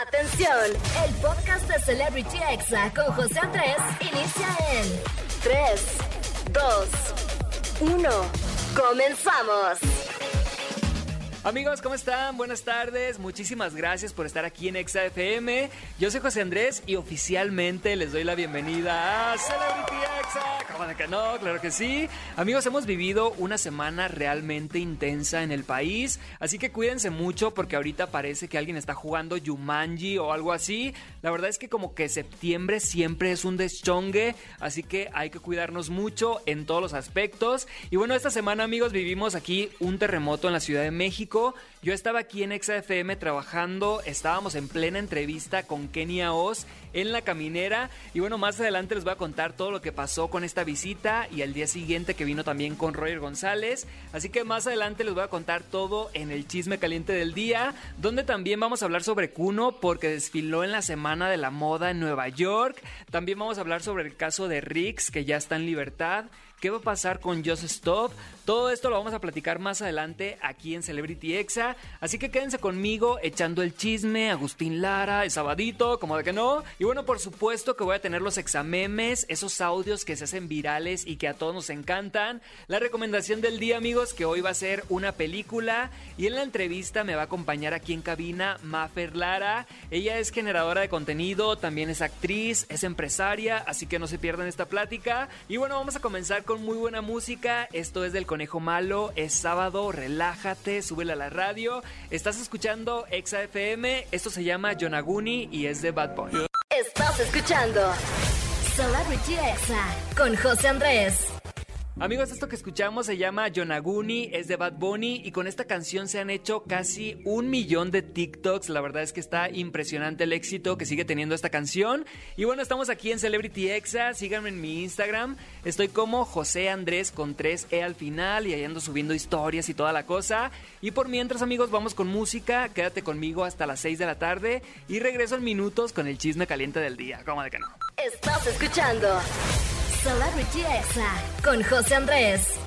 Atención, el podcast de Celebrity Exa con José Andrés inicia en 3, 2, 1. Comenzamos. Amigos, ¿cómo están? Buenas tardes. Muchísimas gracias por estar aquí en Exa FM. Yo soy José Andrés y oficialmente les doy la bienvenida a Celebrity Exa. ¿Cómo que no? Claro que sí. Amigos, hemos vivido una semana realmente intensa en el país, así que cuídense mucho porque ahorita parece que alguien está jugando Yumanji o algo así. La verdad es que como que septiembre siempre es un deschongue, así que hay que cuidarnos mucho en todos los aspectos. Y bueno, esta semana, amigos, vivimos aquí un terremoto en la Ciudad de México yo estaba aquí en ExaFM trabajando, estábamos en plena entrevista con Kenia Oz en la caminera y bueno, más adelante les voy a contar todo lo que pasó con esta visita y el día siguiente que vino también con Roger González. Así que más adelante les voy a contar todo en el chisme caliente del día, donde también vamos a hablar sobre Kuno porque desfiló en la Semana de la Moda en Nueva York. También vamos a hablar sobre el caso de Rix que ya está en libertad. ¿Qué va a pasar con Just Stop? Todo esto lo vamos a platicar más adelante aquí en Celebrity Exa. Así que quédense conmigo echando el chisme, Agustín Lara, el sabadito, como de que no. Y bueno, por supuesto que voy a tener los examemes, esos audios que se hacen virales y que a todos nos encantan. La recomendación del día, amigos, que hoy va a ser una película. Y en la entrevista me va a acompañar aquí en cabina Mafer Lara. Ella es generadora de contenido, también es actriz, es empresaria, así que no se pierdan esta plática. Y bueno, vamos a comenzar con muy buena música. Esto es del Conejo Malo. Es sábado, relájate, súbele a la radio. Estás escuchando Exa FM. Esto se llama Yonaguni y es de Bad Boy. Estás escuchando Celebrity Exa con José Andrés. Amigos, esto que escuchamos se llama Yonaguni, es de Bad Bunny y con esta canción se han hecho casi un millón de TikToks. La verdad es que está impresionante el éxito que sigue teniendo esta canción. Y bueno, estamos aquí en Celebrity Exa. Síganme en mi Instagram. Estoy como José Andrés con 3E al final y ahí ando subiendo historias y toda la cosa. Y por mientras, amigos, vamos con música. Quédate conmigo hasta las 6 de la tarde y regreso en minutos con el chisme caliente del día. ¿Cómo de que no? Estás escuchando Celebrity Exa con José Andrés.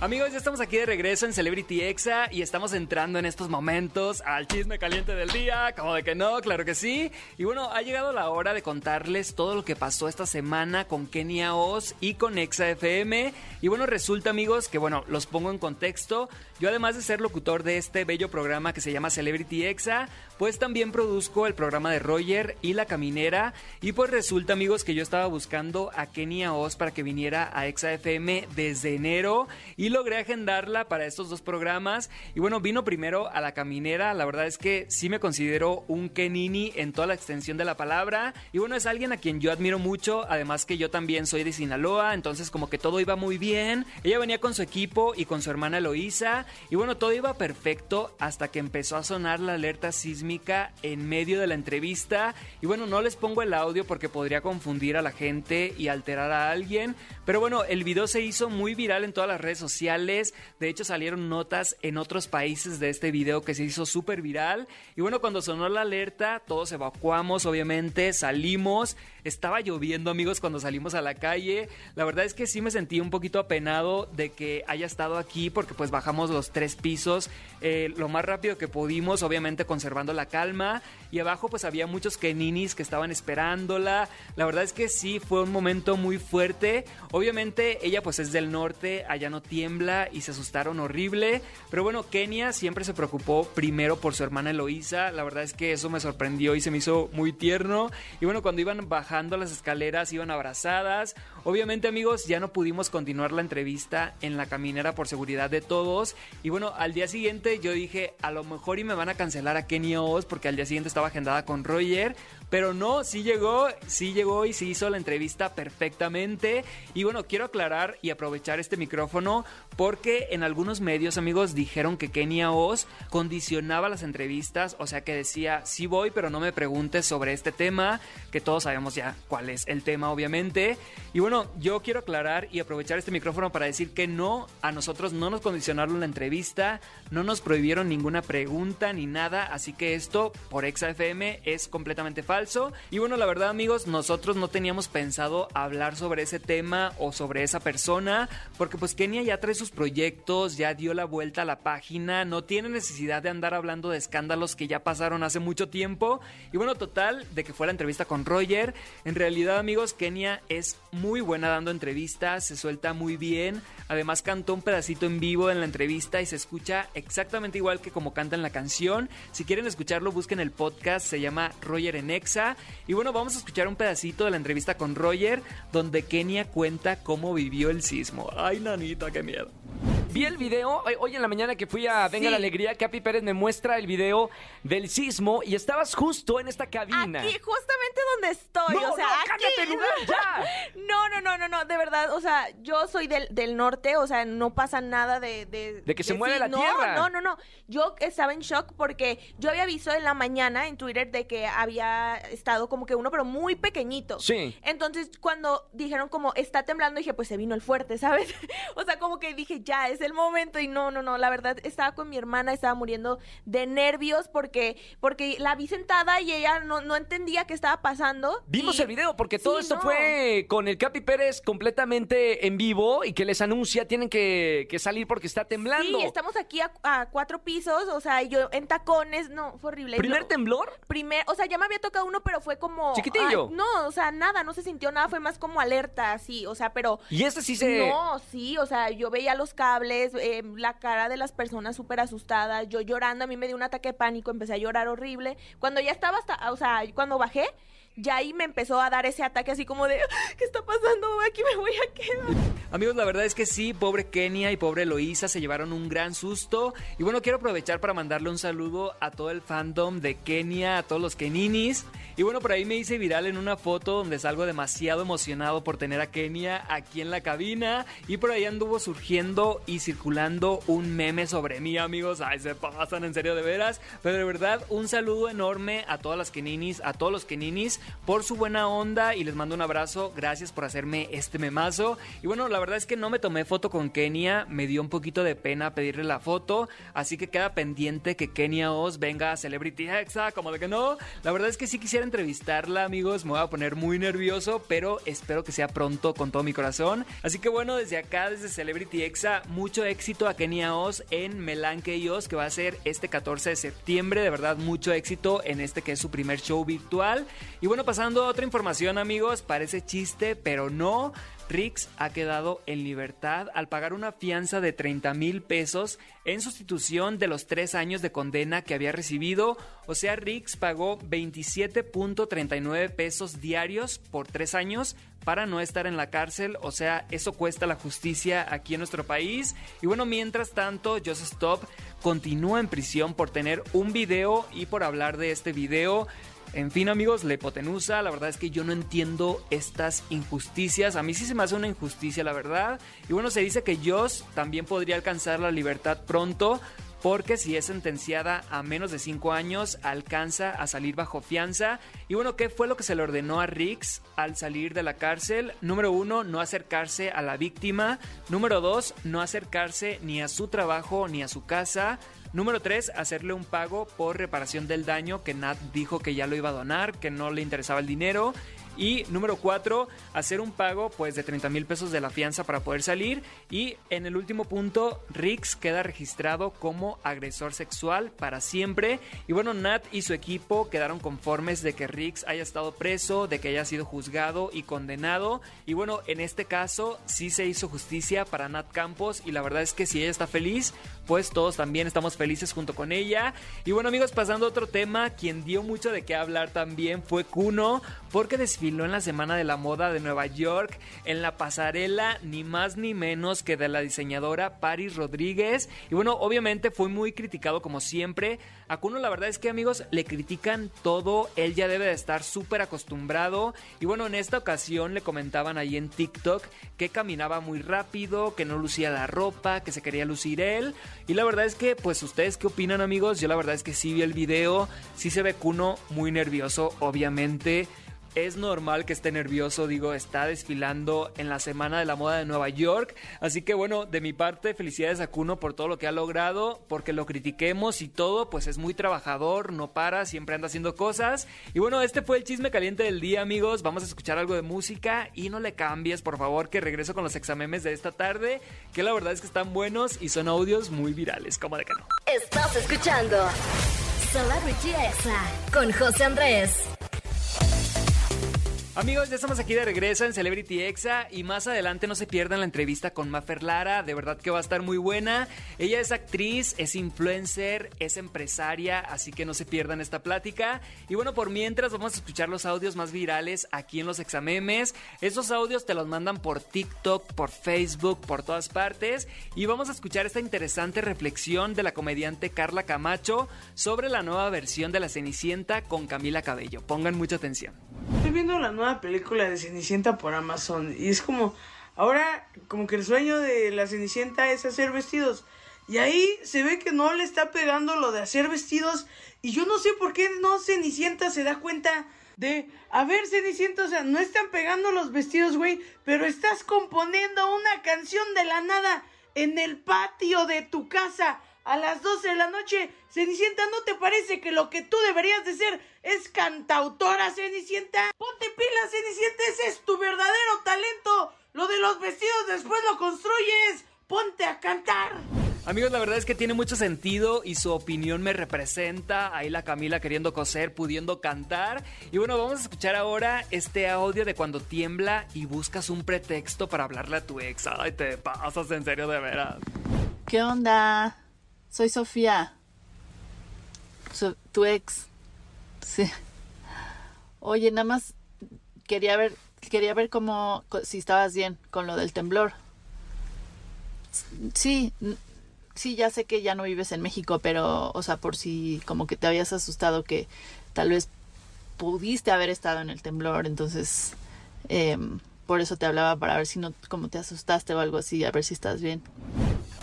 Amigos, ya estamos aquí de regreso en Celebrity Exa y estamos entrando en estos momentos al chisme caliente del día, como de que no, claro que sí. Y bueno, ha llegado la hora de contarles todo lo que pasó esta semana con Kenia Oz y con Exa FM. Y bueno, resulta amigos que bueno, los pongo en contexto. Yo además de ser locutor de este bello programa que se llama Celebrity Exa, pues también produzco el programa de Roger y La Caminera. Y pues resulta amigos que yo estaba buscando a Kenia Oz para que viniera a Exa FM desde enero y logré agendarla para estos dos programas. Y bueno, vino primero a la caminera. La verdad es que sí me considero un Kenini en toda la extensión de la palabra. Y bueno, es alguien a quien yo admiro mucho. Además que yo también soy de Sinaloa. Entonces como que todo iba muy bien. Ella venía con su equipo y con su hermana Eloísa. Y bueno, todo iba perfecto hasta que empezó a sonar la alerta sísmica en medio de la entrevista. Y bueno, no les pongo el audio porque podría confundir a la gente y alterar a alguien. Pero bueno, el video se hizo muy viral en todas las redes sociales de hecho, salieron notas en otros países de este video que se hizo súper viral. Y bueno, cuando sonó la alerta, todos evacuamos, obviamente, salimos. Estaba lloviendo, amigos, cuando salimos a la calle. La verdad es que sí me sentí un poquito apenado de que haya estado aquí porque pues bajamos los tres pisos eh, lo más rápido que pudimos, obviamente conservando la calma. Y abajo pues había muchos keninis que estaban esperándola. La verdad es que sí, fue un momento muy fuerte. Obviamente ella pues es del norte, allá no tiembla y se asustaron horrible. Pero bueno, Kenia siempre se preocupó primero por su hermana Eloísa. La verdad es que eso me sorprendió y se me hizo muy tierno. Y bueno, cuando iban bajando las escaleras, iban abrazadas. Obviamente, amigos, ya no pudimos continuar la entrevista en la caminera por seguridad de todos. Y bueno, al día siguiente yo dije, a lo mejor y me van a cancelar a Kenia Oz porque al día siguiente estaba agendada con Roger. Pero no, sí llegó, sí llegó y se hizo la entrevista perfectamente. Y bueno, quiero aclarar y aprovechar este micrófono porque en algunos medios, amigos, dijeron que Kenia Oz condicionaba las entrevistas, o sea que decía, sí voy, pero no me preguntes sobre este tema, que todos sabemos ya cuál es el tema, obviamente. Y bueno, yo quiero aclarar y aprovechar este micrófono para decir que no, a nosotros no nos condicionaron la entrevista, no nos prohibieron ninguna pregunta ni nada, así que esto por ExaFM es completamente falso. Y bueno, la verdad amigos, nosotros no teníamos pensado hablar sobre ese tema o sobre esa persona, porque pues Kenia ya trae sus proyectos, ya dio la vuelta a la página, no tiene necesidad de andar hablando de escándalos que ya pasaron hace mucho tiempo. Y bueno, total, de que fue la entrevista con Roger, en realidad amigos, Kenia es muy buena dando entrevistas, se suelta muy bien, además cantó un pedacito en vivo en la entrevista y se escucha exactamente igual que como canta en la canción. Si quieren escucharlo, busquen el podcast, se llama Roger en Exa. Y bueno, vamos a escuchar un pedacito de la entrevista con Roger, donde Kenia cuenta cómo vivió el sismo. Ay, nanita, qué miedo. Vi el video hoy- en la mañana que fui a Venga la Alegría. Capi Pérez me muestra el video del sismo y estabas justo en esta cabina. Aquí, justamente donde estoy. No, o sea, no, aquí. de lugar ya. No, no, no, no, no, de verdad, o sea, yo soy del, del norte, o sea, no pasa nada de... De, De que se mueve sí, la no, tierra. No, no, no, yo estaba en shock porque yo había visto en la mañana en Twitter de que había estado como que uno, pero muy pequeñito. Sí. Entonces, cuando dijeron como está temblando, dije, pues se vino el fuerte, ¿sabes? o sea, como que dije, ya, es el momento. Y no, no, no, la verdad, estaba con mi hermana, estaba muriendo de nervios porque, porque la vi sentada y ella no, no entendía qué estaba pasando. Vimos y- el video porque todo Sí, esto no. fue con el Capi Pérez completamente en vivo y que les anuncia tienen que, que salir porque está temblando. Sí, estamos aquí a, a cuatro pisos, o sea, yo en tacones, no, fue horrible. ¿Primer No, temblor? Primer, o sea, ya me había tocado uno, pero fue como... Chiquitillo. ay, no, o sea, nada, no se sintió nada, fue más como alerta, así, o sea, pero... Y este sí se... No, sí, o sea, yo veía los cables, eh, la cara de las personas súper asustadas, yo llorando, a mí me dio un ataque de pánico, empecé a llorar horrible. Cuando ya estaba hasta, o sea, cuando bajé, ya ahí me empezó a dar ese ataque así como de, ¿qué está pasando? Aquí me voy a quedar. Amigos, la verdad es que sí, pobre Kenia y pobre Eloísa se llevaron un gran susto. Y bueno, quiero aprovechar para mandarle un saludo a todo el fandom de Kenia, a todos los Keninis. Y bueno, por ahí me hice viral en una foto donde salgo demasiado emocionado por tener a Kenia aquí en la cabina. Y por ahí anduvo surgiendo y circulando un meme sobre mí, amigos. Ay, se pasan en serio de veras. Pero de verdad, un saludo enorme a todas las Keninis, a todos los Keninis por su buena onda y les mando un abrazo. Gracias por hacerme este memazo. Y bueno, la verdad es que no me tomé foto con Kenia, me dio un poquito de pena pedirle la foto, así que queda pendiente que Kenia Oz venga a Celebrity Hexa, como de que no. La verdad es que sí quisiera entrevistarla, amigos, me voy a poner muy nervioso, pero espero que sea pronto con todo mi corazón. Así que bueno, desde acá, desde Celebrity Hexa, mucho éxito a Kenia Oz en Melanque y Oz, que va a ser este 14 de septiembre. De verdad, mucho éxito en este que es su primer show virtual. Y bueno, pasando a otra información, amigos, parece chiste, pero no. Rix ha quedado en libertad al pagar una fianza de 30 mil pesos en sustitución de los tres años de condena que había recibido. O sea, Rix pagó 27.39 pesos diarios por tres años para no estar en la cárcel. O sea, eso cuesta la justicia aquí en nuestro país. Y bueno, mientras tanto, Just Stop continúa en prisión por tener un video y por hablar de este video. En fin, amigos, la hipotenusa, la verdad es que yo no entiendo estas injusticias. A mí sí se me hace una injusticia, la verdad. Y bueno, se dice que Joss también podría alcanzar la libertad pronto. Porque si es sentenciada a menos de 5 años, alcanza a salir bajo fianza. Y bueno, ¿qué fue lo que se le ordenó a Rix al salir de la cárcel? Número uno, no acercarse a la víctima. Número dos, no acercarse ni a su trabajo ni a su casa. Número 3, hacerle un pago por reparación del daño que Nat dijo que ya lo iba a donar, que no le interesaba el dinero. Y número 4, hacer un pago pues de 30 mil pesos de la fianza para poder salir. Y en el último punto, Rix queda registrado como agresor sexual para siempre. Y bueno, Nat y su equipo quedaron conformes de que Rix haya estado preso, de que haya sido juzgado y condenado. Y bueno, en este caso sí se hizo justicia para Nat Campos y la verdad es que si ella está feliz, pues todos también estamos felices junto con ella. Y bueno amigos, pasando a otro tema, quien dio mucho de qué hablar también fue Kuno, porque desfiló en la Semana de la Moda de Nueva York en la pasarela ni más ni menos que de la diseñadora Paris Rodríguez. Y bueno, obviamente fue muy criticado como siempre. A Kuno la verdad es que amigos le critican todo, él ya debe de estar súper acostumbrado. Y bueno, en esta ocasión le comentaban ahí en TikTok que caminaba muy rápido, que no lucía la ropa, que se quería lucir él. Y la verdad es que, pues, ¿ustedes qué opinan, amigos? Yo la verdad es que sí vi el video, sí se ve Kuno muy nervioso, obviamente. Es normal que esté nervioso, digo, está desfilando en la Semana de la Moda de Nueva York. Así que bueno, de mi parte, felicidades a Kuno por todo lo que ha logrado, porque lo critiquemos y todo, pues es muy trabajador, no para, siempre anda haciendo cosas. Y bueno, este fue el chisme caliente del día, amigos. Vamos a escuchar algo de música y no le cambies, por favor, que regreso con los examemes de esta tarde, que la verdad es que están buenos y son audios muy virales, como de que no. Estás escuchando Celebrity Exa con José Andrés. Amigos, ya estamos aquí de regreso en Celebrity Exa y más adelante no se pierdan la entrevista con Mafer Lara, de verdad que va a estar muy buena. Ella es actriz, es influencer, es empresaria, así que no se pierdan esta plática. Y bueno, por mientras vamos a escuchar los audios más virales aquí en los examemes. Esos audios te los mandan por TikTok, por Facebook, por todas partes y vamos a escuchar esta interesante reflexión de la comediante Carla Camacho sobre la nueva versión de La Cenicienta con Camila Cabello. Pongan mucha atención. Estoy viendo la nueva película de Cenicienta por Amazon. Y es como, ahora como que el sueño de la Cenicienta es hacer vestidos. Y ahí se ve que no le está pegando lo de hacer vestidos. Y yo no sé por qué no Cenicienta se da cuenta de, a ver Cenicienta, o sea, no están pegando los vestidos, güey, pero estás componiendo una canción de la nada en el patio de tu casa a las 12 de la noche. Cenicienta, ¿no te parece que lo que tú deberías de ser es cantautora, Cenicienta? Ponte pila, Cenicienta, ese es tu verdadero talento. Lo de los vestidos después lo construyes. Ponte a cantar. Amigos, la verdad es que tiene mucho sentido y su opinión me representa. Ahí la Camila queriendo coser, pudiendo cantar. Y bueno, vamos a escuchar ahora este audio de cuando tiembla y buscas un pretexto para hablarle a tu ex. Ay, te pasas en serio de veras. ¿Qué onda? Soy Sofía. So- tu ex. Sí. Oye, nada más quería ver, quería ver cómo, si estabas bien con lo del temblor. Sí, sí, ya sé que ya no vives en México, pero, o sea, por si como que te habías asustado que tal vez pudiste haber estado en el temblor, entonces, em, por eso te hablaba para ver si no, como te asustaste o algo así, a ver si estás bien.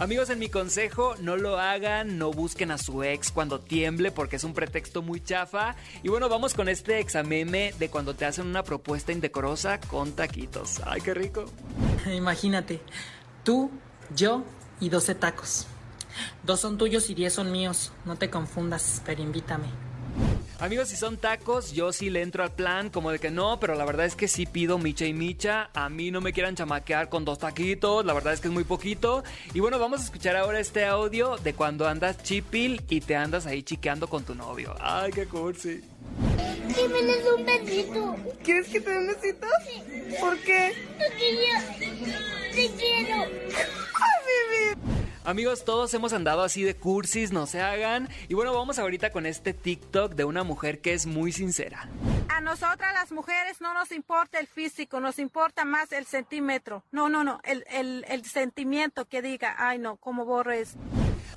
Amigos, en mi consejo, no lo hagan, no busquen a su ex cuando tiemble porque es un pretexto muy chafa. Y bueno, vamos con este exameme de cuando te hacen una propuesta indecorosa con taquitos. Ay, qué rico. Imagínate, tú, yo y 12 tacos. Dos son tuyos y 10 son míos. No te confundas, pero invítame. Amigos, si son tacos, yo sí le entro al plan, como de que no, pero la verdad es que sí pido micha y micha. A mí no me quieran chamaquear con dos taquitos, la verdad es que es muy poquito. Y bueno, vamos a escuchar ahora este audio de cuando andas chipil y te andas ahí chiqueando con tu novio. Ay, qué cursi. Jiménez, un besito. ¿Quieres que te dé un besito? ¿Por qué? Porque yo te quiero. Amigos, todos hemos andado así de cursis, no se hagan. Y bueno, vamos ahorita con este TikTok de una mujer que es muy sincera. A nosotras las mujeres no nos importa el físico, nos importa más el centímetro. No, no, no, el, el, sentimiento que diga, ay no, cómo borro eso.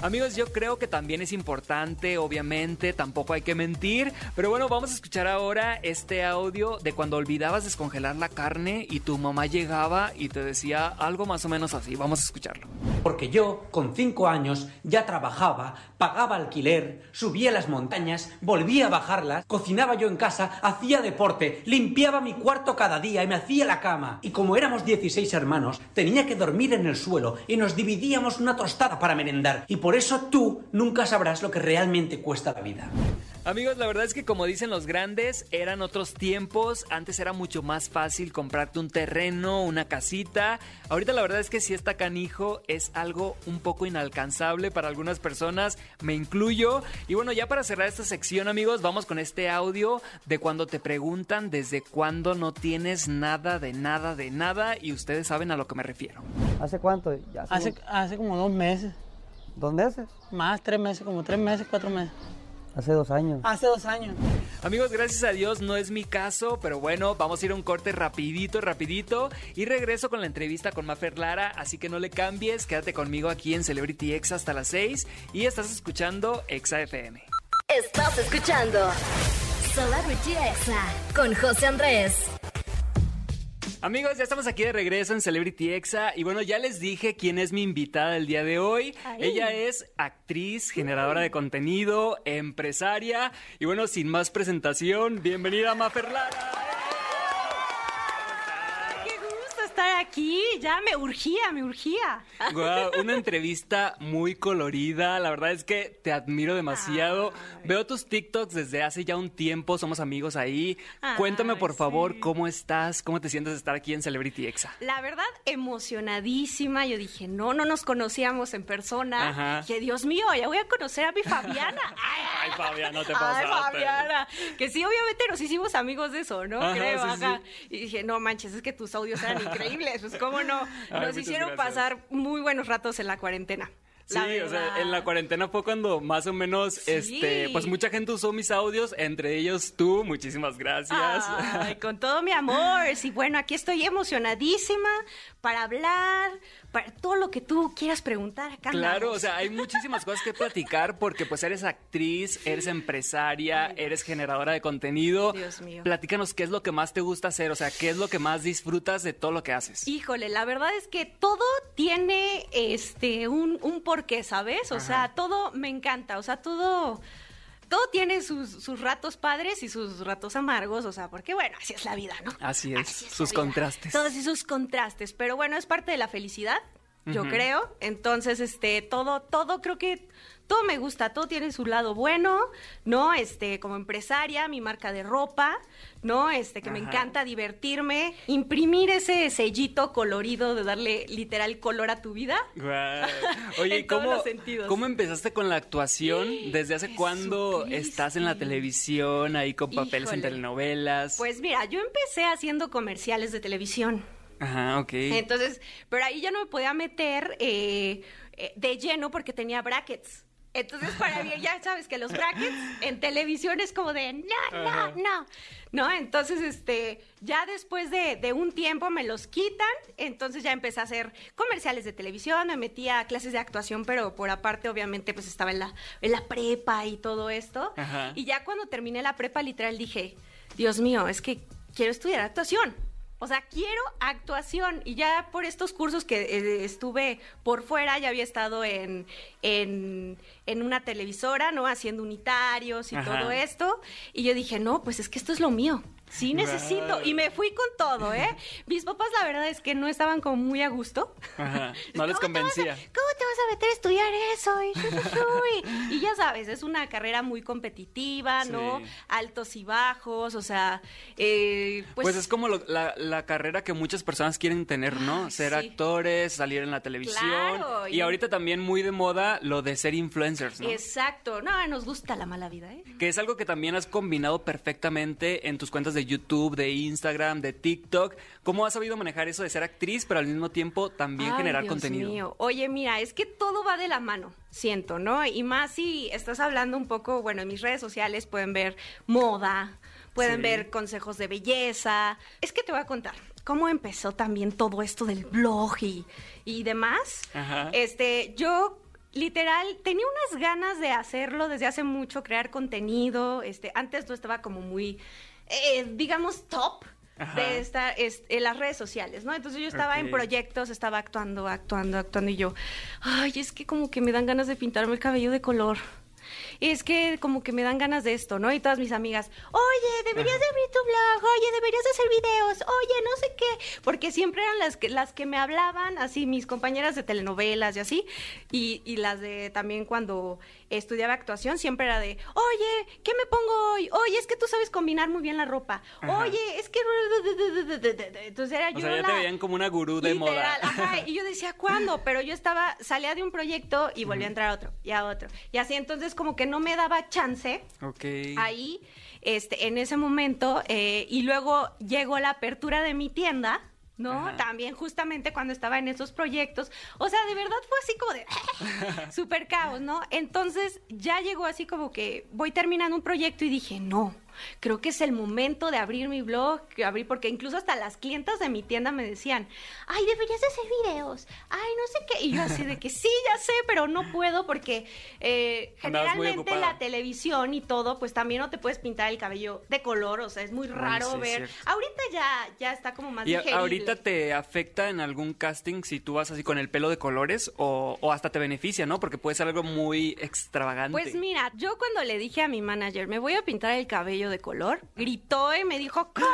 Amigos, yo creo que también es importante, obviamente, tampoco hay que mentir. Pero bueno, vamos a escuchar ahora este audio de cuando olvidabas descongelar la carne y tu mamá llegaba y te decía algo más o menos así. Vamos a escucharlo. Porque yo, con cinco años, ya trabajaba, pagaba alquiler, subía las montañas, volvía a bajarlas, cocinaba yo en casa, hacía deporte, limpiaba mi cuarto cada día y me hacía la cama. Y como éramos 16 hermanos, tenía que dormir en el suelo y nos dividíamos una tostada para merendar. Y por eso tú nunca sabrás lo que realmente cuesta la vida. Amigos, la verdad es que como dicen los grandes, eran otros tiempos. Antes era mucho más fácil comprarte un terreno, una casita. Ahorita la verdad es que si está canijo es algo un poco inalcanzable para algunas personas, me incluyo. Y bueno, ya para cerrar esta sección, amigos, vamos con este audio de cuando te preguntan desde cuándo no tienes nada de nada de nada y ustedes saben a lo que me refiero. ¿Hace cuánto? Ya Hace, hace como dos meses. ¿Dos meses? Más, tres meses, como tres meses, cuatro meses. Hace dos años. Hace dos años. Amigos, gracias a Dios no es mi caso, pero bueno, vamos a ir a un corte rapidito, rapidito y regreso con la entrevista con Mafer Lara, así que no le cambies, quédate conmigo aquí en Celebrity X hasta las 6 y estás escuchando Exa FM. Estás escuchando Celebrity Exa con José Andrés. Amigos, ya estamos aquí de regreso en Celebrity Exa y bueno, ya les dije quién es mi invitada el día de hoy. Ella es actriz, generadora de contenido, empresaria y bueno, sin más presentación, bienvenida a Lara. Qué gusto estar aquí, ya me urgía, me urgía. Una entrevista muy colorida. La verdad es que te admiro demasiado. Veo tus TikToks desde hace ya un tiempo. Somos amigos ahí. Cuéntame, por favor, cómo estás, cómo te sientes de estar aquí en Celebrity Exa. La verdad, emocionadísima. Yo dije, no, no nos conocíamos en persona. Ajá. Que Dios mío, ya voy a conocer a mi Fabiana. Ay, Fabián, no te Ay, pasaste. Fabiana. Que sí, obviamente nos hicimos amigos de eso, ¿no? Ajá, Creo, sí. Y dije, no manches, es que tus audios eran increíbles. Pues, ¿cómo no? Nos hicieron pasar muy buenos ratos en la cuarentena. Sí, o sea, en la cuarentena fue cuando más o menos, este, pues mucha gente usó mis audios, entre ellos tú, muchísimas gracias. Ay, con todo mi amor. Sí, bueno, aquí estoy emocionadísima para hablar, para todo lo que tú quieras preguntar acá. Claro, o sea, hay muchísimas cosas que platicar porque pues eres actriz, eres empresaria, eres generadora de contenido. Dios mío. Platícanos qué es lo que más te gusta hacer, o sea, qué es lo que más disfrutas de todo lo que haces. Híjole, la verdad es que todo tiene este un, un porqué, ¿sabes? O sea, todo me encanta, o sea, todo todo tiene sus, sus ratos padres y sus ratos amargos, o sea, porque bueno, así es la vida, ¿no? Así es, sus contrastes. Todos esos contrastes, pero bueno, es parte de la felicidad, yo creo. Entonces, este, todo, todo creo que todo me gusta, todo tiene su lado bueno, ¿no? Este, como empresaria, mi marca de ropa, ¿no? Este, que me encanta divertirme, imprimir ese sellito colorido de darle literal color a tu vida. Oye, ¿y En todos ¿cómo, los sentidos. ¿cómo empezaste con la actuación? ¿Desde hace cuándo estás en la televisión, ahí con papeles en telenovelas? Pues mira, yo empecé haciendo comerciales de televisión. Ajá, ok. Entonces, pero ahí ya no me podía meter eh, eh, de lleno porque tenía brackets. Entonces, para mí, ya sabes que los brackets en televisión es como de, no, no, no. ¿No? Entonces, este, ya después de, de un tiempo me los quitan, entonces ya empecé a hacer comerciales de televisión, me metí a clases de actuación, pero por aparte, obviamente, pues estaba en la, en la prepa y todo esto. Ajá. Y ya cuando terminé la prepa, literal, dije, Dios mío, es que quiero estudiar actuación. O sea, quiero actuación. Y ya por estos cursos que eh, estuve por fuera, ya había estado en, en, en una televisora, ¿no? Haciendo unitarios y Ajá. todo esto. Y yo dije, no, pues es que esto es lo mío. Sí necesito. Y me fui con todo, ¿eh? Mis papás, la verdad es que no estaban como muy a gusto. Ajá, no les convencía. ¿Cómo te vas a meter a estudiar eso? Y, ya sabes, es una carrera muy competitiva, ¿no? Sí. Altos y bajos, o sea, eh, pues, Pues, es como lo- la, la carrera que muchas personas quieren tener, ¿no? Ser sí. actores, salir en la televisión. Claro, y y- ahorita también muy de moda lo de ser influencers, ¿no? Exacto. No, nos gusta la mala vida, ¿eh? Que es algo que también has combinado perfectamente en tus cuentas de YouTube, de Instagram, de TikTok. ¿Cómo has sabido manejar eso de ser actriz, pero al mismo tiempo también Ay, generar Dios contenido? mío. Oye, mira, es que todo va de la mano, siento, ¿no? Y más si estás hablando un poco, bueno, en mis redes sociales pueden ver moda, pueden Sí. ver consejos de belleza. Es que te voy a contar cómo empezó también todo esto del blog y, y demás. Ajá. Este, yo literal tenía unas ganas de hacerlo desde hace mucho, crear contenido. Este, antes no estaba como muy, eh, digamos, top. Ajá. De estar es- en las redes sociales, ¿no? Entonces yo estaba en proyectos, estaba actuando, actuando, actuando y yo, ay, es que como que me dan ganas de pintarme el cabello de color. Es que como que me dan ganas de esto, ¿no? Y todas mis amigas, oye, deberías de abrir tu blog, oye, deberías de hacer videos, oye, no sé qué, porque siempre eran las que, las que me hablaban, así mis compañeras de telenovelas y así, y, y las de también cuando estudiaba actuación, siempre era de, oye, ¿qué me pongo hoy? Oye, es que tú sabes combinar muy bien la ropa, Ajá. oye, es que... Entonces era O yo sea, ya la- te veían como una gurú de moda. Ajá, y yo decía, ¿cuándo? Pero yo estaba, salía de un proyecto y volvía a entrar a otro, y a otro. Y así, entonces como que no me daba chance Ok. ahí, este, en ese momento, eh, y luego llegó la apertura de mi tienda, ¿no? Ajá. También justamente cuando estaba en esos proyectos. O sea, de verdad fue así como de super caos, ¿no? Entonces ya llegó así como que voy terminando un proyecto y dije, no. Creo que es el momento de abrir mi blog, que abrir, porque incluso hasta las clientas de mi tienda me decían, ay, deberías de hacer videos, ay, no sé qué. Y yo así de que sí, ya sé, pero no puedo porque eh, generalmente la televisión y todo, pues también no te puedes pintar el cabello de color, o sea, es muy raro sí, ver. Ahorita ya, ya está como más ¿Y digerible. ahorita te afecta en algún casting si tú vas así con el pelo de colores o, o hasta te beneficia, ¿no? Porque puede ser algo muy extravagante. Pues mira, yo cuando le dije a mi manager, me voy a pintar el cabello de color, gritó y me dijo, ¿cómo?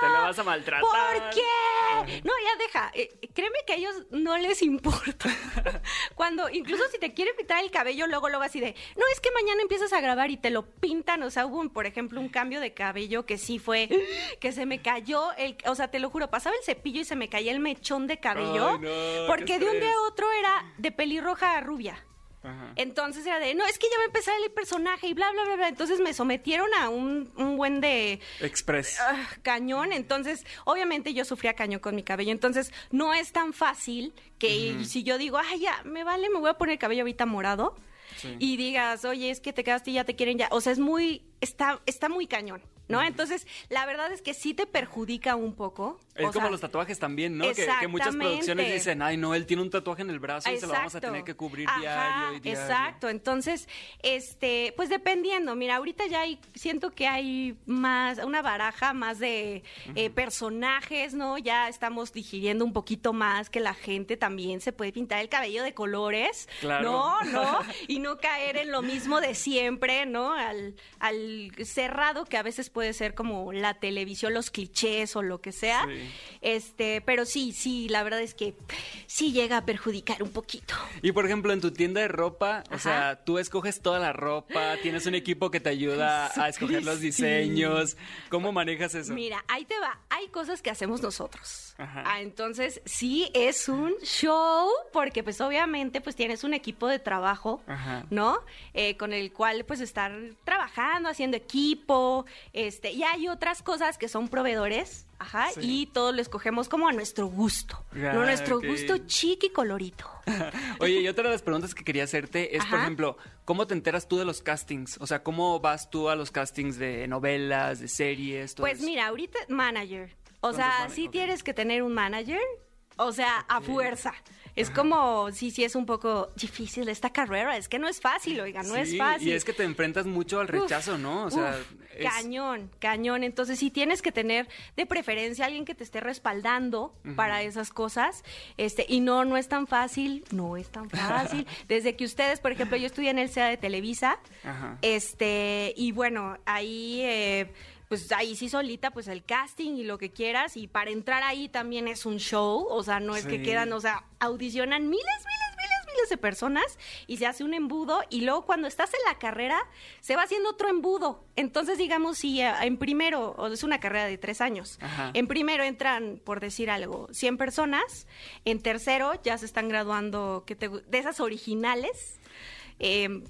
Te lo vas a maltratar. ¿Por qué? No, ya deja. Eh, créeme que a ellos no les importa. Cuando, incluso si te quieren pintar el cabello, luego luego así de, no, es que mañana empiezas a grabar y te lo pintan. O sea, hubo, un, por ejemplo, un cambio de cabello que sí fue, que se me cayó el, o sea, te lo juro, pasaba el cepillo y se me caía el mechón de cabello. Ay, no, porque de un día a otro era de pelirroja a rubia. Ajá. Entonces era de, no, es que ya va a empezar el personaje y bla, bla, bla, bla. Entonces me sometieron a un, un buen de Express. ah, cañón. Entonces, obviamente yo sufría cañón con mi cabello. Entonces, no es tan fácil que si yo digo, ay, ya, me vale, me voy a poner el cabello ahorita morado. Y digas, oye, es que te quedaste y ya te quieren ya. O sea, es muy, está, está muy cañón. ¿No? Entonces, la verdad es que sí te perjudica un poco. Es O como sea, los tatuajes también, ¿no? Que, que muchas producciones dicen, ay, no, él tiene un tatuaje en el brazo y se lo vamos a Exacto. tener que cubrir Ajá, diario y diario. Exacto, entonces, este, pues dependiendo, mira, ahorita ya hay, siento que hay más, una baraja más de eh, personajes, ¿no? Ya estamos digiriendo un poquito más que la gente también se puede pintar el cabello de colores, Claro. ¿no? ¿No? Y no caer en lo mismo de siempre, ¿no? Al, al cerrado que a veces puede ser como la televisión, los clichés o lo que sea. Sí. Este, pero sí, sí, la verdad es que sí llega a perjudicar un poquito. Y por ejemplo, en tu tienda de ropa, o sea, tú escoges toda la ropa, tienes un equipo que te ayuda a escoger los diseños. ¿Cómo manejas eso? Mira, ahí te va. Hay cosas que hacemos nosotros. Ajá. Ah, entonces, sí es un show, porque pues obviamente pues tienes un equipo de trabajo, Ajá. ¿no? Eh, con el cual pues estar trabajando, haciendo equipo, este, y hay otras cosas que son proveedores. Ajá, Sí. y todo lo escogemos como a nuestro gusto, Ah, ¿no? Nuestro ok. gusto chic y colorito. Oye, y otra de las preguntas que quería hacerte es, por ejemplo, ¿cómo te enteras tú de los castings? O sea, ¿cómo vas tú a los castings de novelas, de series? todo Pues eso? mira, ahorita manager. O ¿Cuántos sea, sí tienes que tener un manager. O sea, a fuerza. Es como, sí, sí es un poco difícil esta carrera. Es que no es fácil, oiga, no es fácil. Y es que te enfrentas mucho al rechazo, ¿no? O sea, Uf, es- cañón, cañón. Entonces sí tienes que tener de preferencia alguien que te esté respaldando para esas cosas. Este, y no, no es tan fácil, no es tan fácil. Desde que ustedes, por ejemplo, yo estudié en el CEA de Televisa, Ajá. este, y bueno, ahí, eh, pues ahí sí solita, pues el casting y lo que quieras. Y para entrar ahí también es un show. O sea, no es que quedan, o sea, audicionan miles, miles, miles, miles de personas y se hace un embudo. Y luego cuando estás en la carrera, se va haciendo otro embudo. Entonces, digamos, si eh, en primero, o es una carrera de tres años, Ajá. en primero entran, por decir algo, 100 personas. En tercero ya se están graduando, que te de esas originales. em,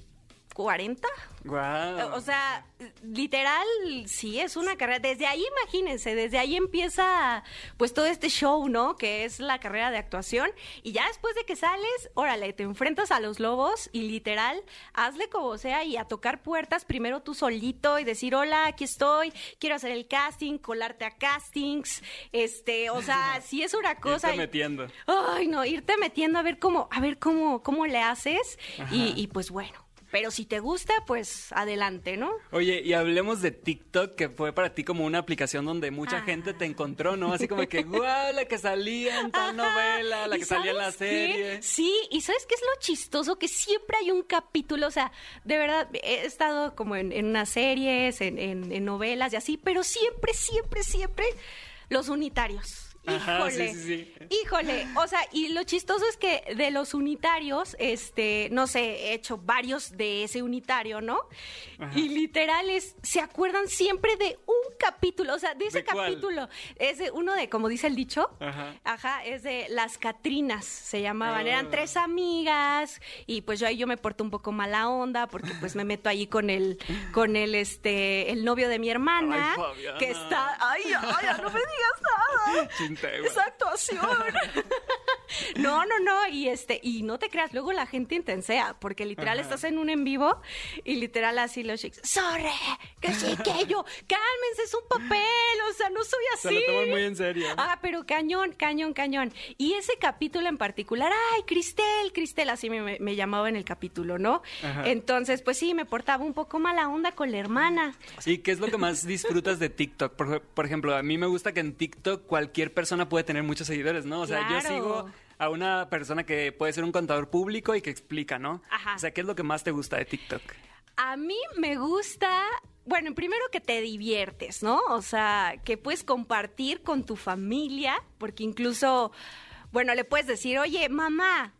40, Guau. o sea, literal, sí, es una carrera. Desde ahí, imagínense, desde ahí empieza pues todo este show, ¿no? Que es la carrera de actuación. Y ya después de que sales, órale, te enfrentas a los lobos y literal, hazle como sea y a tocar puertas primero tú solito y decir, hola, aquí estoy, quiero hacer el casting, colarte a castings, este, o sea, sí es una cosa. Irte metiendo. Ay, no, irte metiendo a ver cómo, a ver cómo, cómo le haces y, y pues bueno. Pero si te gusta, pues adelante, ¿no? Oye, y hablemos de TikTok, que fue para ti como una aplicación donde mucha Ah. gente te encontró, ¿no? Así como que, guau, la que salía en tal novela, la ¿Y que salía en la qué? serie. Sí, y ¿sabes qué es lo chistoso? Que siempre hay un capítulo, o sea, de verdad, he estado como en, en unas series, en, en- en novelas y así, pero siempre, siempre, siempre los unitarios. Ajá, Híjole, sí, sí, sí. híjole, o sea, y lo chistoso es que de los unitarios, este, no sé, he hecho varios de ese unitario, ¿no? Ajá. Y literales, se acuerdan siempre de un capítulo, o sea, de ese ¿De capítulo. Es de uno de, como dice el dicho, Ajá. Ajá, es de las Catrinas, se llamaban. Ah. Eran tres amigas y pues yo ahí yo me porto un poco mala onda porque pues me meto ahí con el, con el, este, el novio de mi hermana. Ay, que está, ay, ay, no me digas nada. Esa actuación. No, no, no, y este, y no te creas, luego la gente intensea, porque literal Ajá. estás en un en vivo y literal así los chicos, sorry, que sí, que yo, cálmense, es un papel, o sea, no soy así. Se lo toman muy en serio. Ah, pero cañón, cañón, cañón. Y ese capítulo en particular, ay, Cristel, Cristel, así me, me llamaba en el capítulo, ¿no? Ajá. Entonces, pues sí, me portaba un poco mala onda con la hermana. ¿Y qué es lo que más disfrutas de TikTok? Por, por ejemplo, a mí me gusta que en TikTok cualquier persona puede tener muchos seguidores, ¿no? O sea, yo sigo a una persona que puede ser un contador público y que explica, ¿no? Ajá. O sea, ¿qué es lo que más te gusta de TikTok? A mí me gusta bueno, primero que te diviertes, ¿no? O sea, que puedes compartir con tu familia, porque incluso, bueno, le puedes decir, oye, mamá,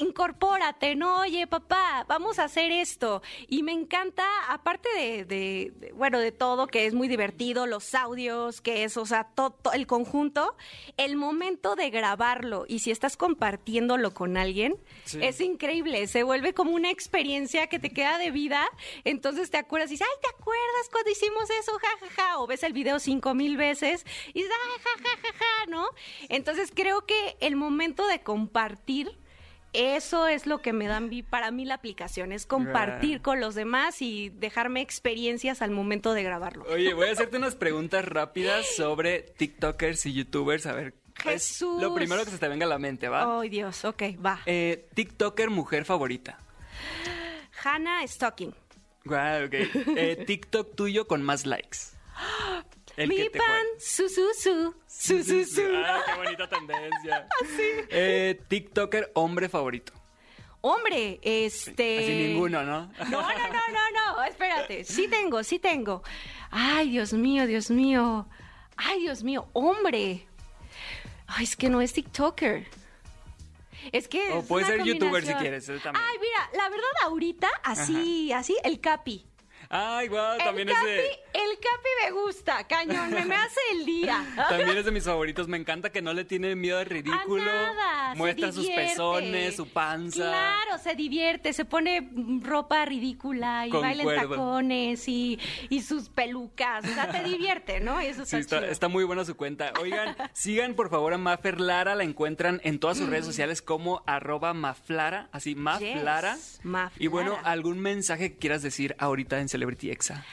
incorpórate, no, oye, papá, vamos a hacer esto. Y me encanta, aparte de, de- de, bueno, de todo, que es muy divertido, los audios, que es, o sea, todo el conjunto, el momento de grabarlo y si estás compartiéndolo con alguien, Sí. es increíble, se vuelve como una experiencia que te queda de vida, entonces te acuerdas y dices, ay, ¿te acuerdas cuando hicimos eso? Ja, ja, ja, o ves el video cinco mil veces y dices, ay, ja, ja, ja, ja, ¿no? Entonces creo que el momento de compartir eso es lo que me dan para mí la aplicación, es compartir con los demás y dejarme experiencias al momento de grabarlo. Oye, voy a hacerte unas preguntas rápidas sobre TikTokers y YouTubers. A ver, es Jesús. lo primero que se te venga a la mente, ¿va? Ay, Dios, ok, va. Eh, TikToker mujer favorita. Hannah Stocking. Guau, ok. Eh, TikTok tuyo con más likes. El Mi que pan, su, su, su, su, su, su. Ah, qué bonita tendencia. Eh, TikToker hombre favorito. Hombre, este... Así ninguno, ¿no? No, no, no, no, no, espérate. Sí tengo, sí tengo. Ay, Dios mío, Dios mío. Ay, Dios mío, hombre. Ay, es que no es TikToker. Es que. O es puede una ser youtuber si combinación. quieres, también. Ay, mira, la verdad, ahorita, así, así, el Capi. Ay, guau, también el es de... el Capi me gusta, cañón, me, me hace el día. También es de mis favoritos. Me encanta que no le tiene miedo al ridículo. nada, se Muestra sus pezones, su panza. Claro, se divierte, se pone ropa ridícula y baila en tacones y, y sus pelucas. O sea, te divierte, ¿no? Y eso Sí, está, está, chido. está muy buena su cuenta. Oigan, sigan por favor a Mafer Lara. La encuentran en todas sus redes sociales como arroba Maflara. Así, Maflara. Yes, Maflara. Y bueno, ¿algún mensaje que quieras decir ahorita en Celebrity Exa?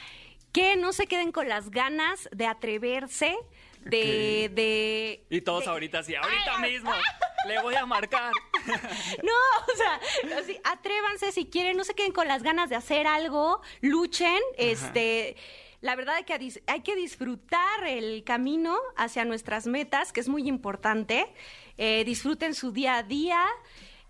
Que no se queden con las ganas de atreverse, de... de Y todos ahorita así, ahorita mismo. Le voy a marcar. No, o sea, así, atrévanse si quieren, no se queden con las ganas de hacer algo, luchen, este... La verdad hay que, hay que disfrutar el camino hacia nuestras metas, que es muy importante. Eh, disfruten su día a día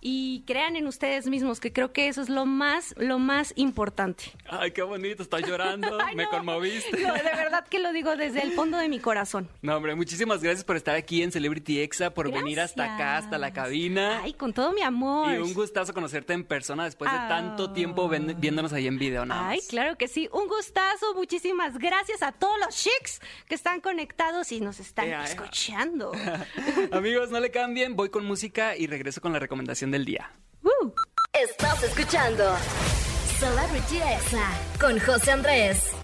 y crean en ustedes mismos, que creo que eso es lo más, lo más importante. Ay, qué bonito, estás llorando. Me conmoviste. No, de verdad que lo digo desde el fondo de mi corazón. No, hombre, muchísimas gracias por estar aquí en Celebrity Exa, por venir hasta acá, hasta la cabina. Ay, con todo mi amor. Y un gustazo conocerte en persona después de Ah. tanto tiempo ven- viéndonos ahí en video, nada Ay, claro que sí. Un gustazo. Muchísimas gracias a todos los chicks que están conectados y nos están escuchando. Amigos, no le cambien, voy con música y regreso con la recomendación del día. Estás escuchando Celebrity Exa con José Andrés.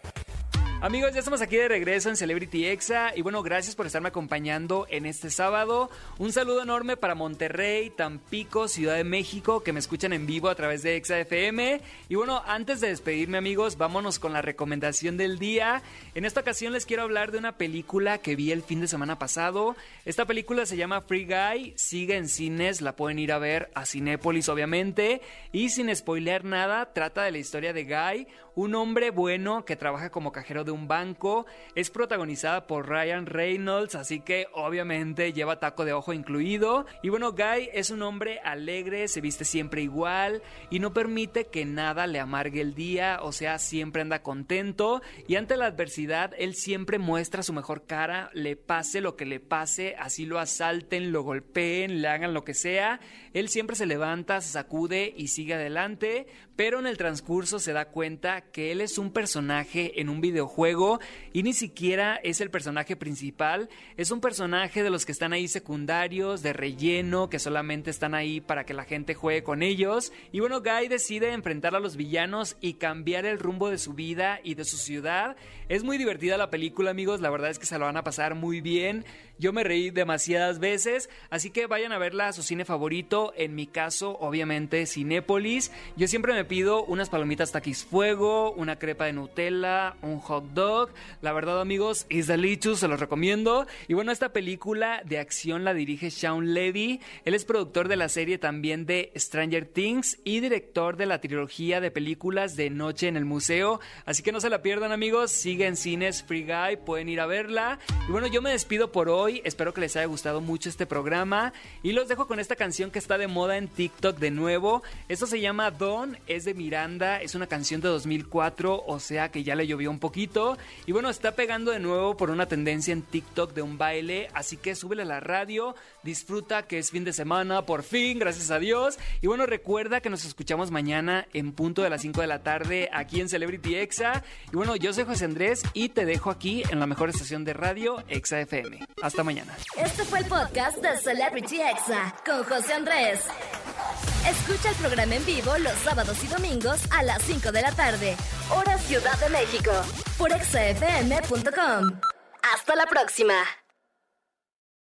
Amigos, ya estamos aquí de regreso en Celebrity Exa y bueno, gracias por estarme acompañando en este sábado. Un saludo enorme para Monterrey, Tampico, Ciudad de México, que me escuchan en vivo a través de Exa FM. Y bueno, antes de despedirme amigos, vámonos con la recomendación del día. En esta ocasión les quiero hablar de una película que vi el fin de semana pasado. Esta película se llama Free Guy, sigue en cines, la pueden ir a ver a Cinépolis obviamente. Y sin spoilear nada, trata de la historia de Guy, un hombre bueno que trabaja como cajero de un banco. Es protagonizada por Ryan Reynolds, así que obviamente lleva taco de ojo incluido. Y bueno, Guy es un hombre alegre, se viste siempre igual y no permite que nada le amargue el día, o sea, siempre anda contento. Y ante la adversidad, él siempre muestra su mejor cara, le pase lo que le pase, así lo asalten, lo golpeen, le hagan lo que sea. Él siempre se levanta, se sacude y sigue adelante, pero en el transcurso se da cuenta que él es un personaje en un videojuego y ni siquiera es el personaje principal, es un personaje de los que están ahí secundarios, de relleno, que solamente están ahí para que la gente juegue con ellos. Y bueno, Guy decide enfrentar a los villanos y cambiar el rumbo de su vida y de su ciudad. Es muy divertida la película, amigos, la verdad es que se lo van a pasar muy bien. Yo me reí demasiadas veces, así que vayan a verla a su cine favorito. En mi caso, obviamente, Cinépolis. Yo siempre me pido unas palomitas taquis fuego, una crepa de Nutella, un hot dog. La verdad, amigos, is delicious, se los recomiendo. Y bueno, esta película de acción la dirige Sean Levy. Él es productor de la serie también de Stranger Things y director de la trilogía de películas de Noche en el Museo. Así que no se la pierdan, amigos. Sigue en cines Free Guy, pueden ir a verla. Y bueno, yo me despido por hoy. Espero que les haya gustado mucho este programa. Y los dejo con esta canción que está de moda en TikTok de nuevo. Esto se llama Don, es de Miranda, es una canción de 2004, o sea que ya le llovió un poquito. Y bueno, está pegando de nuevo por una tendencia en TikTok de un baile, así que súbele a la radio, disfruta que es fin de semana, por fin, gracias a Dios. Y bueno, recuerda que nos escuchamos mañana en punto de las 5 de la tarde aquí en Celebrity Exa. Y bueno, yo soy José Andrés y te dejo aquí en la mejor estación de radio, Exa FM. Hasta mañana. Este fue el podcast de Celebrity Exa con José Andrés. Escucha el programa en vivo los sábados y domingos a las 5 de la tarde, hora Ciudad de México, por exafm.com. Hasta la próxima.